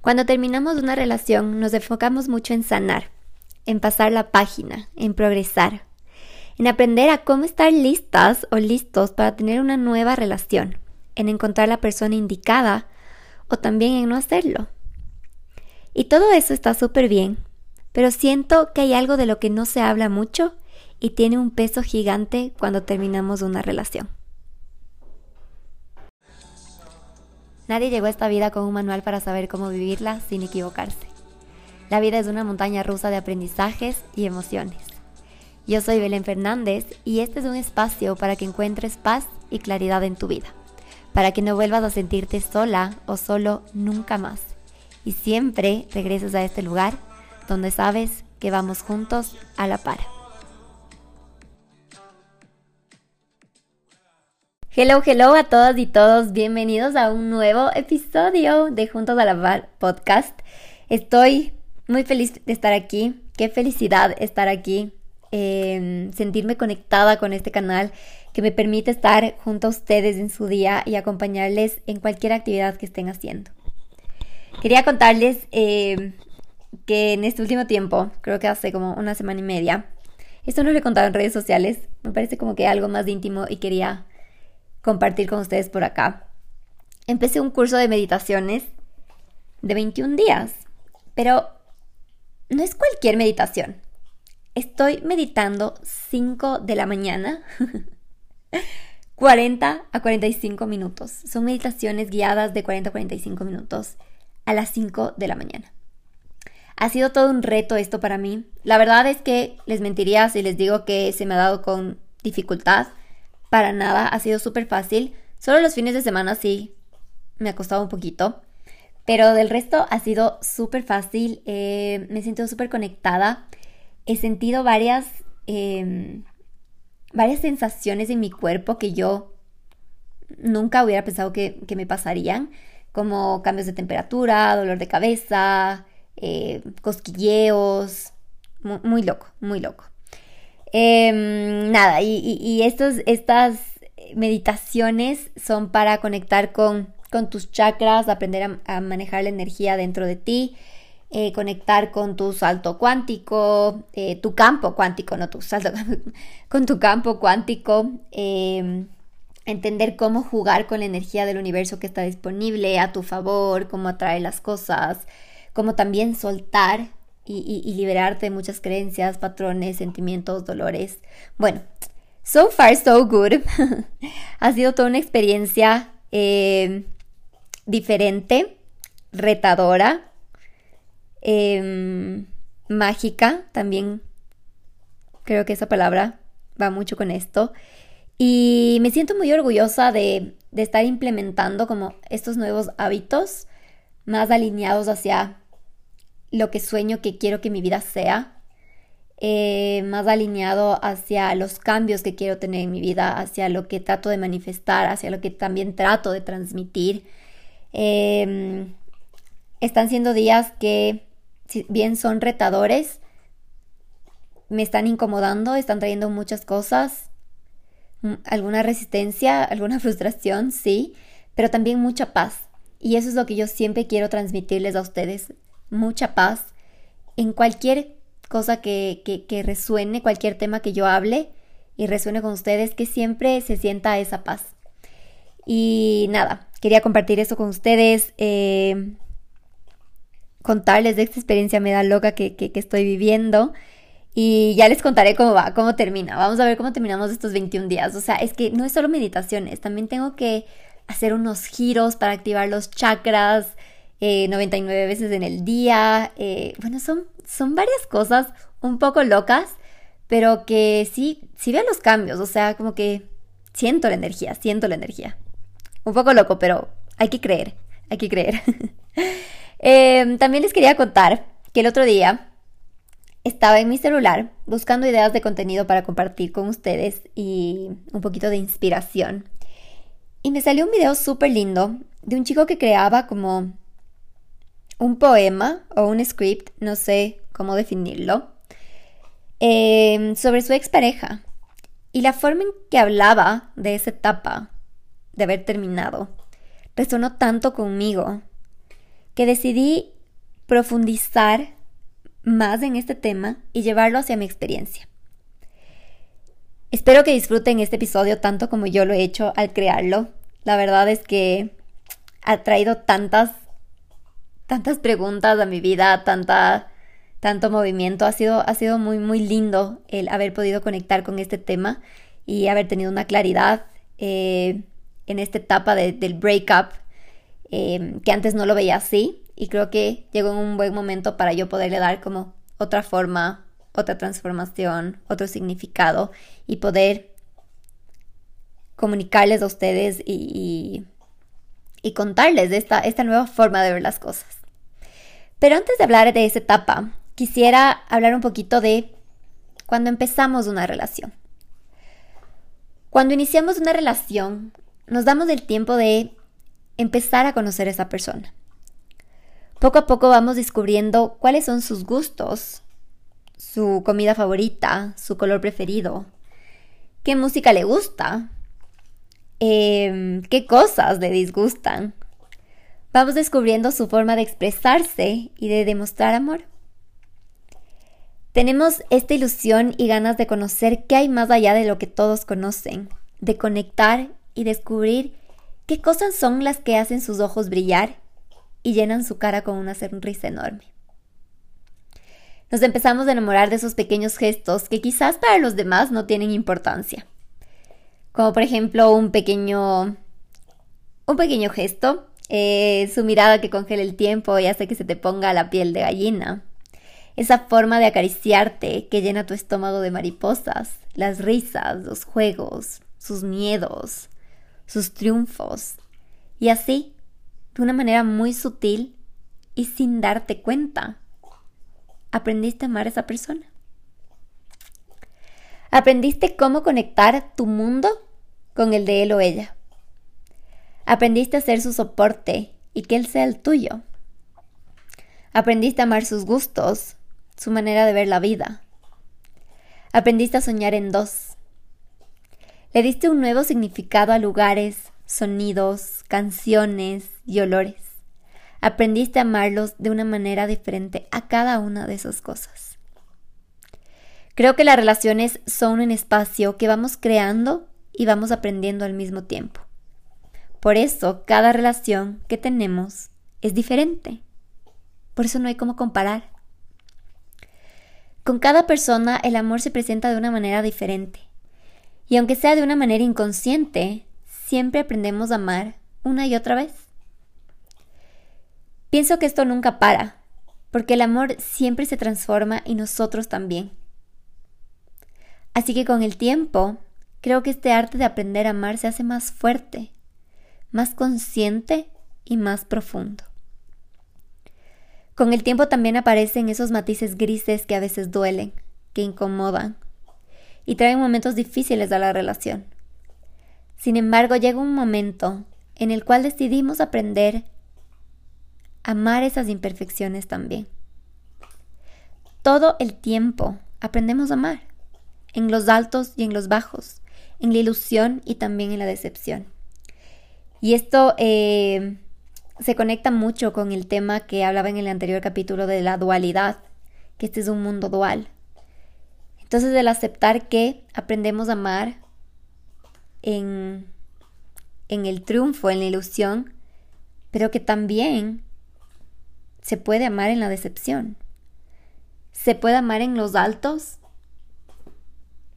Cuando terminamos una relación nos enfocamos mucho en sanar, en pasar la página, en progresar, en aprender a cómo estar listas o listos para tener una nueva relación, en encontrar la persona indicada o también en no hacerlo. Y todo eso está súper bien, pero siento que hay algo de lo que no se habla mucho y tiene un peso gigante cuando terminamos una relación. Nadie llegó a esta vida con un manual para saber cómo vivirla sin equivocarse. La vida es una montaña rusa de aprendizajes y emociones. Yo soy Belén Fernández y este es un espacio para que encuentres paz y claridad en tu vida, para que no vuelvas a sentirte sola o solo nunca más y siempre regreses a este lugar donde sabes que vamos juntos a la par. Hello, hello a todas y todos, bienvenidos a un nuevo episodio de Juntos a la Par podcast. Estoy muy feliz de estar aquí, qué felicidad estar aquí, em, sentirme conectada con este canal que me permite estar junto a ustedes en su día y acompañarles en cualquier actividad que estén haciendo. Quería contarles em, que en este último tiempo, creo que hace como una semana y media, esto no lo he contado en redes sociales, me parece como que algo más íntimo y quería compartir con ustedes por acá. Empecé un curso de meditaciones de 21 días, pero no es cualquier meditación. Estoy meditando 5 de la mañana, 40 a 45 minutos. Son meditaciones guiadas de 40 a 45 minutos a las 5 de la mañana. Ha sido todo un reto esto para mí. La verdad es que les mentiría si les digo que se me ha dado con dificultad para nada, ha sido súper fácil. Solo los fines de semana sí me ha costado un poquito. Pero del resto ha sido súper fácil. Eh, me sentido súper conectada. He sentido varias, em, varias sensaciones en mi cuerpo que yo nunca hubiera pensado que, me pasarían. Como cambios de temperatura, dolor de cabeza, eh, cosquilleos. muy loco, muy loco. Em, nada, y, estos, estas meditaciones son para conectar con, tus chakras, aprender a, manejar la energía dentro de ti, eh, conectar con tu salto cuántico, eh, tu campo cuántico, no tu salto, con tu campo cuántico, em, entender cómo jugar con la energía del universo que está disponible a tu favor, cómo atraer las cosas, cómo también soltar y, liberarte de muchas creencias, patrones, sentimientos, dolores. Bueno, so far so good. ha sido toda una experiencia eh, diferente, retadora, em, mágica también. Creo que esa palabra va mucho con esto. Y me siento muy orgullosa de, de estar implementando como estos nuevos hábitos más alineados hacia lo que sueño que quiero que mi vida sea, eh, más alineado hacia los cambios que quiero tener en mi vida, hacia lo que trato de manifestar, hacia lo que también trato de transmitir. Em, están siendo días que, bien son retadores, me están incomodando, están trayendo muchas cosas, alguna resistencia, alguna frustración, sí, pero también mucha paz. Y eso es lo que yo siempre quiero transmitirles a ustedes mucha paz en cualquier cosa que, que, resuene, cualquier tema que yo hable y resuene con ustedes, que siempre se sienta esa paz. Y nada, quería compartir eso con ustedes, eh, contarles de esta experiencia me da loca que, que, estoy viviendo. Y ya les contaré cómo va, cómo termina. Vamos a ver cómo terminamos estos 21 días. O sea, es que no es solo meditaciones, también tengo que hacer unos giros para activar los chakras, 99 eh, veces en el día. Eh, bueno, son, son varias cosas un poco locas, pero que sí, sí veo los cambios, o sea, como que siento la energía, siento la energía. Un poco loco, pero hay que creer, hay que creer. Em, también les quería contar que el otro día estaba en mi celular buscando ideas de contenido para compartir con ustedes y un poquito de inspiración. Y me salió un video súper lindo de un chico que creaba como un poema o un script, no sé cómo definirlo, em, sobre su expareja. Y la forma en que hablaba de esa etapa, de haber terminado, resonó tanto conmigo que decidí profundizar más en este tema y llevarlo hacia mi experiencia. Espero que disfruten este episodio tanto como yo lo he hecho al crearlo. La verdad es que ha traído tantas, tantas preguntas a mi vida, tanta, tanto movimiento. Ha sido, ha sido muy, muy lindo el haber podido conectar con este tema y haber tenido una claridad eh, en esta etapa del breakup, eh, que antes no lo veía así. Y creo que llegó un buen momento para yo poderle dar como otra forma, otra transformación, otro significado y poder comunicarles a ustedes y, contarles de esta, esta nueva forma de ver las cosas. Pero antes de hablar de esa etapa, quisiera hablar un poquito de cuando empezamos una relación. Cuando iniciamos una relación, nos damos el tiempo de empezar a conocer a esa persona. Poco a poco vamos descubriendo cuáles son sus gustos, su comida favorita, su color preferido, qué música le gusta, em, qué cosas le disgustan. Vamos descubriendo su forma de expresarse y de demostrar amor. Tenemos esta ilusión y ganas de conocer qué hay más allá de lo que todos conocen, de conectar y descubrir qué cosas son las que hacen sus ojos brillar y llenan su cara con una sonrisa enorme. Nos empezamos a enamorar de esos pequeños gestos que quizás para los demás no tienen importancia. Como por ejemplo un pequeño un pequeño gesto, eh, su mirada que congela el tiempo y hace que se te ponga la piel de gallina. Esa forma de acariciarte que llena tu estómago de mariposas, las risas, los juegos, sus miedos, sus triunfos. Y así, de una manera muy sutil y sin darte cuenta, aprendiste a amar a esa persona. Aprendiste cómo conectar tu mundo con el de él o ella. Aprendiste a ser su soporte y que él sea el tuyo. Aprendiste a amar sus gustos, su manera de ver la vida. Aprendiste a soñar en dos. Le diste un nuevo significado a lugares, sonidos, canciones y olores. Aprendiste a amarlos de una manera diferente a cada una de esas cosas. Creo que las relaciones son un espacio que vamos creando y vamos aprendiendo al mismo tiempo. Por eso cada relación que tenemos es diferente. Por eso no hay como comparar. Con cada persona el amor se presenta de una manera diferente. Y aunque sea de una manera inconsciente, siempre aprendemos a amar una y otra vez. Pienso que esto nunca para, porque el amor siempre se transforma y nosotros también. Así que con el tiempo, creo que este arte de aprender a amar se hace más fuerte, más consciente y más profundo. Con el tiempo también aparecen esos matices grises que a veces duelen, que incomodan y traen momentos difíciles a la relación. Sin embargo, llega un momento en el cual decidimos aprender a amar esas imperfecciones también. Todo el tiempo aprendemos a amar, en los altos y en los bajos, en la ilusión y también en la decepción. Y esto eh, se conecta mucho con el tema que hablaba en el anterior capítulo de la dualidad, que este es un mundo dual. Entonces el aceptar que aprendemos a amar en, en el triunfo, en la ilusión, pero que también se puede amar en la decepción. Se puede amar en los altos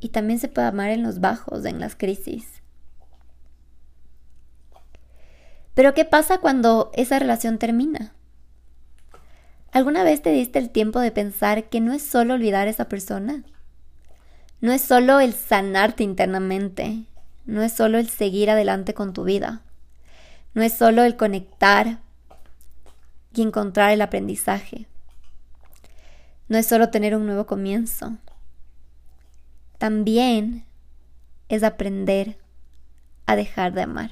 y también se puede amar en los bajos, en las crisis. Pero ¿qué pasa cuando esa relación termina? ¿Alguna vez te diste el tiempo de pensar que no es solo olvidar a esa persona? No es solo el sanarte internamente, no es solo el seguir adelante con tu vida. No es solo el conectar y encontrar el aprendizaje. No es solo tener un nuevo comienzo. También es aprender a dejar de amar.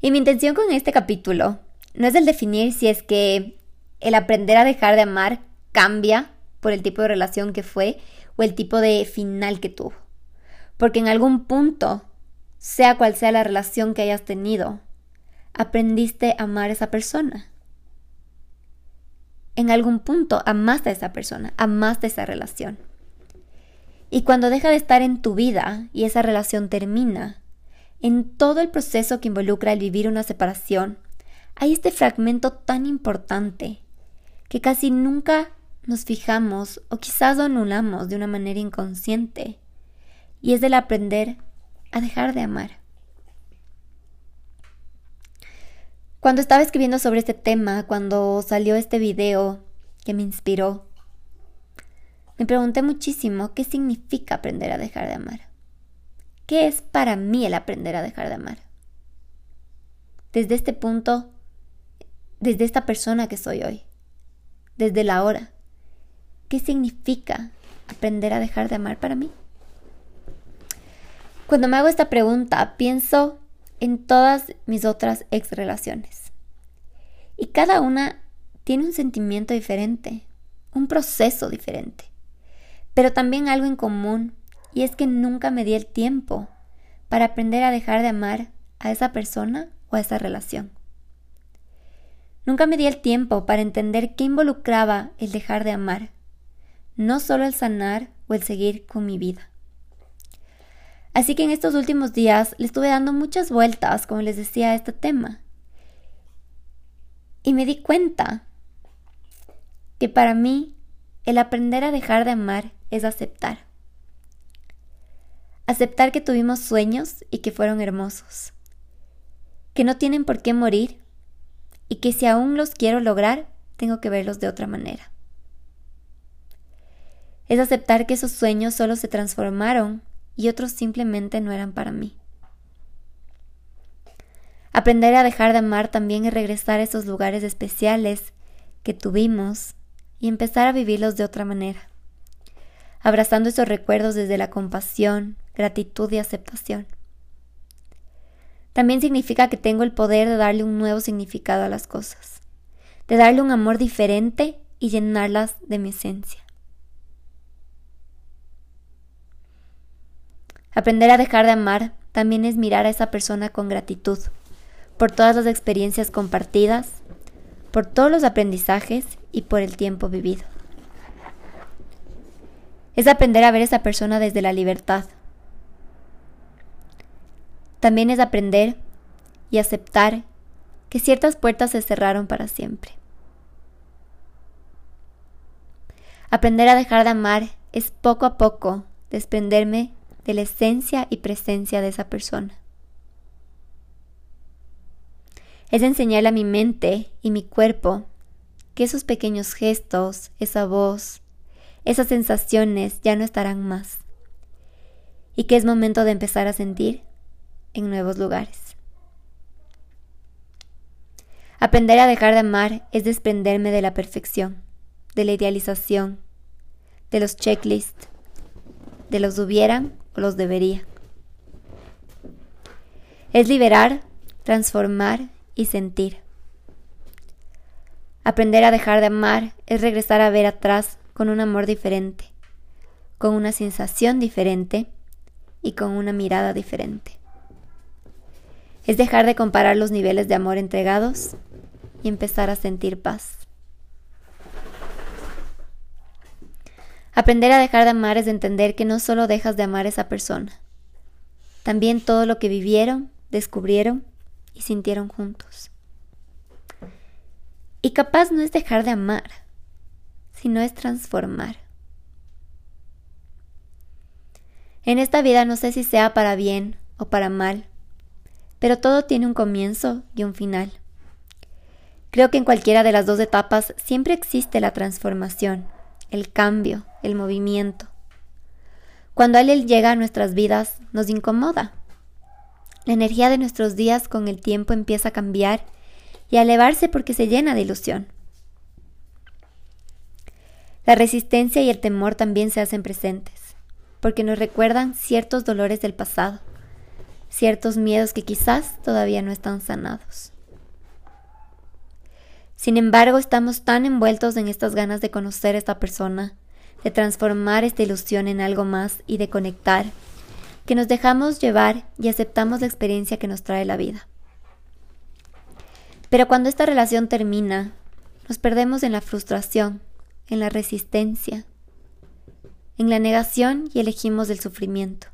Y mi intención con este capítulo no es el definir si es que el aprender a dejar de amar cambia por el tipo de relación que fue o el tipo de final que tuvo porque en algún punto, sea cual sea la relación que hayas tenido, aprendiste a amar a esa persona. En algún punto amaste a esa persona, amaste esa relación. Y cuando deja de estar en tu vida y esa relación termina, en todo el proceso que involucra el vivir una separación, hay este fragmento tan importante que casi nunca nos fijamos o quizás lo anulamos de una manera inconsciente, y es el aprender a dejar de amar. Cuando estaba escribiendo sobre este tema, cuando salió este video que me inspiró, me pregunté muchísimo qué significa aprender a dejar de amar. ¿Qué es para mí el aprender a dejar de amar? Desde este punto, desde esta persona que soy hoy, desde la hora, ¿qué significa aprender a dejar de amar para mí? Cuando me hago esta pregunta, pienso en todas mis otras ex relaciones. Y cada una tiene un sentimiento diferente, un proceso diferente, pero también algo en común, y es que nunca me di el tiempo para aprender a dejar de amar a esa persona o a esa relación. Nunca me di el tiempo para entender qué involucraba el dejar de amar, no solo el sanar o el seguir con mi vida. Así que en estos últimos días le estuve dando muchas vueltas, como les decía, a este tema. Y me di cuenta que para mí el aprender a dejar de amar es aceptar. Aceptar que tuvimos sueños y que fueron hermosos. Que no tienen por qué morir y que si aún los quiero lograr, tengo que verlos de otra manera. Es aceptar que esos sueños solo se transformaron y otros simplemente no eran para mí. Aprender a dejar de amar también es regresar a esos lugares especiales que tuvimos y empezar a vivirlos de otra manera, abrazando esos recuerdos desde la compasión, gratitud y aceptación. También significa que tengo el poder de darle un nuevo significado a las cosas, de darle un amor diferente y llenarlas de mi esencia. Aprender a dejar de amar también es mirar a esa persona con gratitud por todas las experiencias compartidas, por todos los aprendizajes y por el tiempo vivido. Es aprender a ver a esa persona desde la libertad. También es aprender y aceptar que ciertas puertas se cerraron para siempre. Aprender a dejar de amar es poco a poco desprenderme de la esencia y presencia de esa persona. Es enseñarle a mi mente y mi cuerpo que esos pequeños gestos, esa voz, esas sensaciones ya no estarán más y que es momento de empezar a sentir en nuevos lugares. Aprender a dejar de amar es desprenderme de la perfección, de la idealización, de los checklists, de los hubieran los debería. Es liberar, transformar y sentir. Aprender a dejar de amar es regresar a ver atrás con un amor diferente, con una sensación diferente y con una mirada diferente. Es dejar de comparar los niveles de amor entregados y empezar a sentir paz. Aprender a dejar de amar es entender que no solo dejas de amar a esa persona, también todo lo que vivieron, descubrieron y sintieron juntos. Y capaz no es dejar de amar, sino es transformar. En esta vida no sé si sea para bien o para mal, pero todo tiene un comienzo y un final. Creo que en cualquiera de las dos etapas siempre existe la transformación el cambio, el movimiento. Cuando Él llega a nuestras vidas, nos incomoda. La energía de nuestros días con el tiempo empieza a cambiar y a elevarse porque se llena de ilusión. La resistencia y el temor también se hacen presentes, porque nos recuerdan ciertos dolores del pasado, ciertos miedos que quizás todavía no están sanados. Sin embargo, estamos tan envueltos en estas ganas de conocer a esta persona, de transformar esta ilusión en algo más y de conectar, que nos dejamos llevar y aceptamos la experiencia que nos trae la vida. Pero cuando esta relación termina, nos perdemos en la frustración, en la resistencia, en la negación y elegimos el sufrimiento.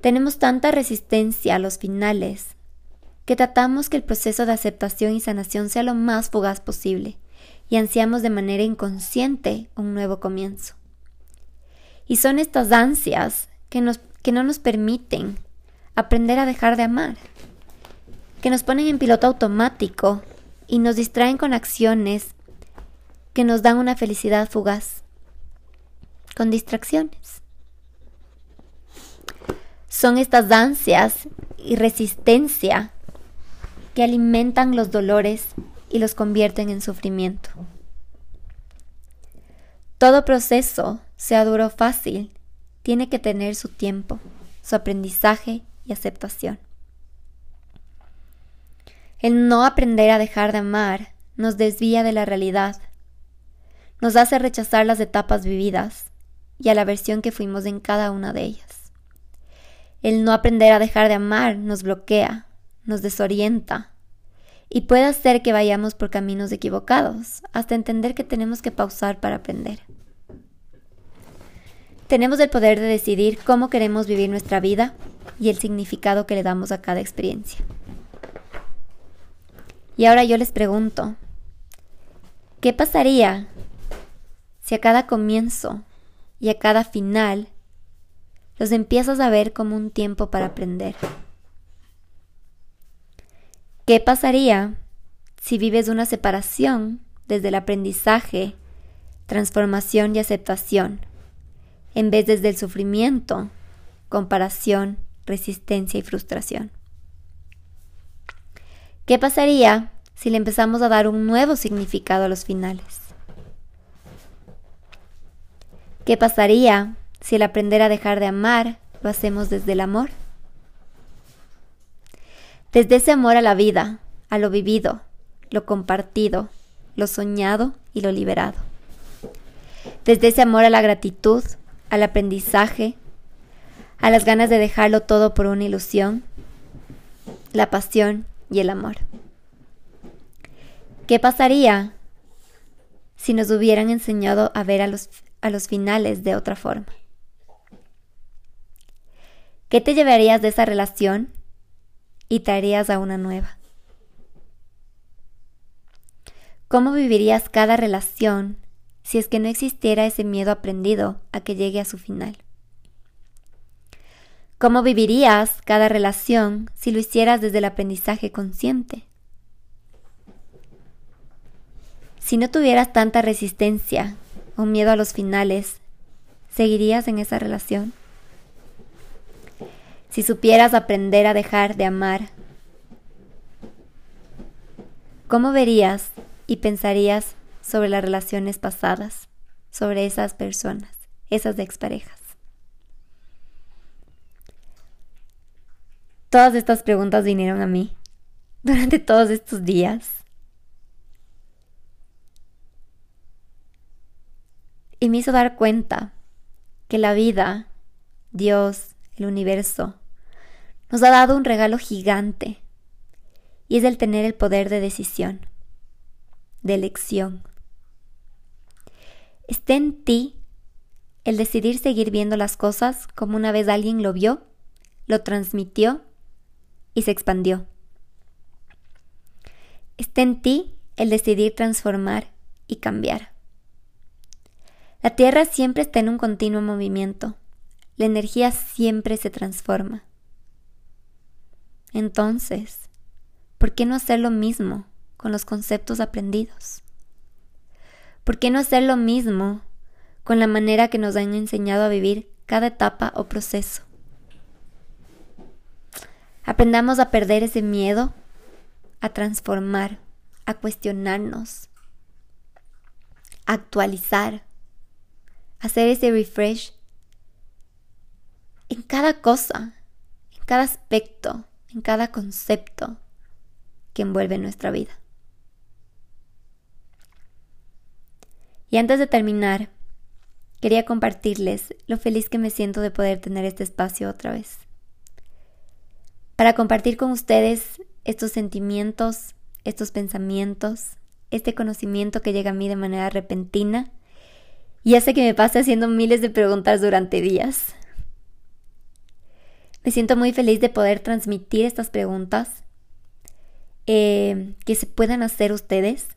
Tenemos tanta resistencia a los finales que tratamos que el proceso de aceptación y sanación sea lo más fugaz posible y ansiamos de manera inconsciente un nuevo comienzo. Y son estas ansias que, nos, que no nos permiten aprender a dejar de amar, que nos ponen en piloto automático y nos distraen con acciones que nos dan una felicidad fugaz, con distracciones. Son estas ansias y resistencia que alimentan los dolores y los convierten en sufrimiento. Todo proceso, sea duro o fácil, tiene que tener su tiempo, su aprendizaje y aceptación. El no aprender a dejar de amar nos desvía de la realidad, nos hace rechazar las etapas vividas y a la versión que fuimos en cada una de ellas. El no aprender a dejar de amar nos bloquea, nos desorienta y puede hacer que vayamos por caminos equivocados hasta entender que tenemos que pausar para aprender. Tenemos el poder de decidir cómo queremos vivir nuestra vida y el significado que le damos a cada experiencia. Y ahora yo les pregunto, ¿qué pasaría si a cada comienzo y a cada final los empiezas a ver como un tiempo para aprender? ¿Qué pasaría si vives una separación desde el aprendizaje, transformación y aceptación, en vez desde el sufrimiento, comparación, resistencia y frustración? ¿Qué pasaría si le empezamos a dar un nuevo significado a los finales? ¿Qué pasaría si el aprender a dejar de amar lo hacemos desde el amor? Desde ese amor a la vida, a lo vivido, lo compartido, lo soñado y lo liberado. Desde ese amor a la gratitud, al aprendizaje, a las ganas de dejarlo todo por una ilusión, la pasión y el amor. ¿Qué pasaría si nos hubieran enseñado a ver a los, a los finales de otra forma? ¿Qué te llevarías de esa relación y traerías a una nueva. ¿Cómo vivirías cada relación si es que no existiera ese miedo aprendido a que llegue a su final? ¿Cómo vivirías cada relación si lo hicieras desde el aprendizaje consciente? Si no tuvieras tanta resistencia o miedo a los finales, ¿seguirías en esa relación? si supieras aprender a dejar de amar, ¿cómo verías y pensarías sobre las relaciones pasadas, sobre esas personas, esas exparejas? Todas estas preguntas vinieron a mí durante todos estos días. Y me hizo dar cuenta que la vida, Dios, el universo, nos ha dado un regalo gigante y es el tener el poder de decisión, de elección. Está en ti el decidir seguir viendo las cosas como una vez alguien lo vio, lo transmitió y se expandió. Está en ti el decidir transformar y cambiar. La Tierra siempre está en un continuo movimiento la energía siempre se transforma. Entonces, ¿por qué no hacer lo mismo con los conceptos aprendidos? ¿Por qué no hacer lo mismo con la manera que nos han enseñado a vivir cada etapa o proceso? Aprendamos a perder ese miedo, a transformar, a cuestionarnos, a actualizar, a hacer ese refresh en cada cosa, en cada aspecto, en cada concepto que envuelve nuestra vida. Y antes de terminar, quería compartirles lo feliz que me siento de poder tener este espacio otra vez. Para compartir con ustedes estos sentimientos estos pensamientos, este conocimiento que llega a mí de manera repentina y hace que me pase haciendo miles de preguntas durante días. Me siento muy feliz de poder transmitir estas preguntas eh, que se puedan hacer ustedes.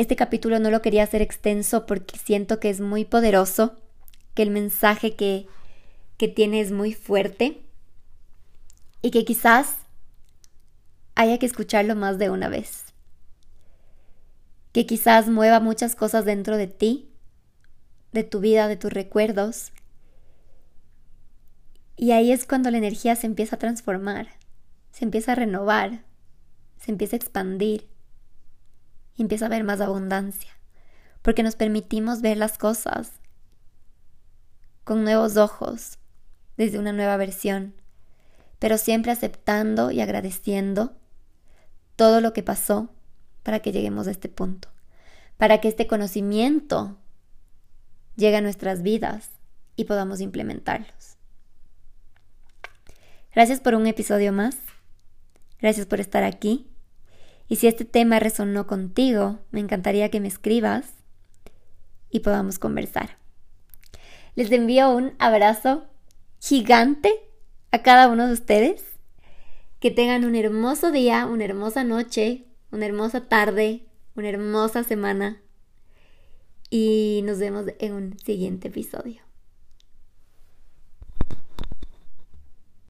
Este capítulo no lo quería hacer extenso porque siento que es muy poderoso, que el mensaje que, que tiene es muy fuerte y que quizás haya que escucharlo más de una vez. Que quizás mueva muchas cosas dentro de ti, de tu vida, de tus recuerdos. Y ahí es cuando la energía se empieza a transformar, se empieza a renovar, se empieza a expandir empieza a haber más abundancia, porque nos permitimos ver las cosas con nuevos ojos, desde una nueva versión, pero siempre aceptando y agradeciendo todo lo que pasó para que lleguemos a este punto, para que este conocimiento llegue a nuestras vidas y podamos implementarlos. Gracias por un episodio más. Gracias por estar aquí. Y si este tema resonó contigo, me encantaría que me escribas y podamos conversar. Les envío un abrazo gigante a cada uno de ustedes. Que tengan un hermoso día, una hermosa noche, una hermosa tarde, una hermosa semana. Y nos vemos en un siguiente episodio.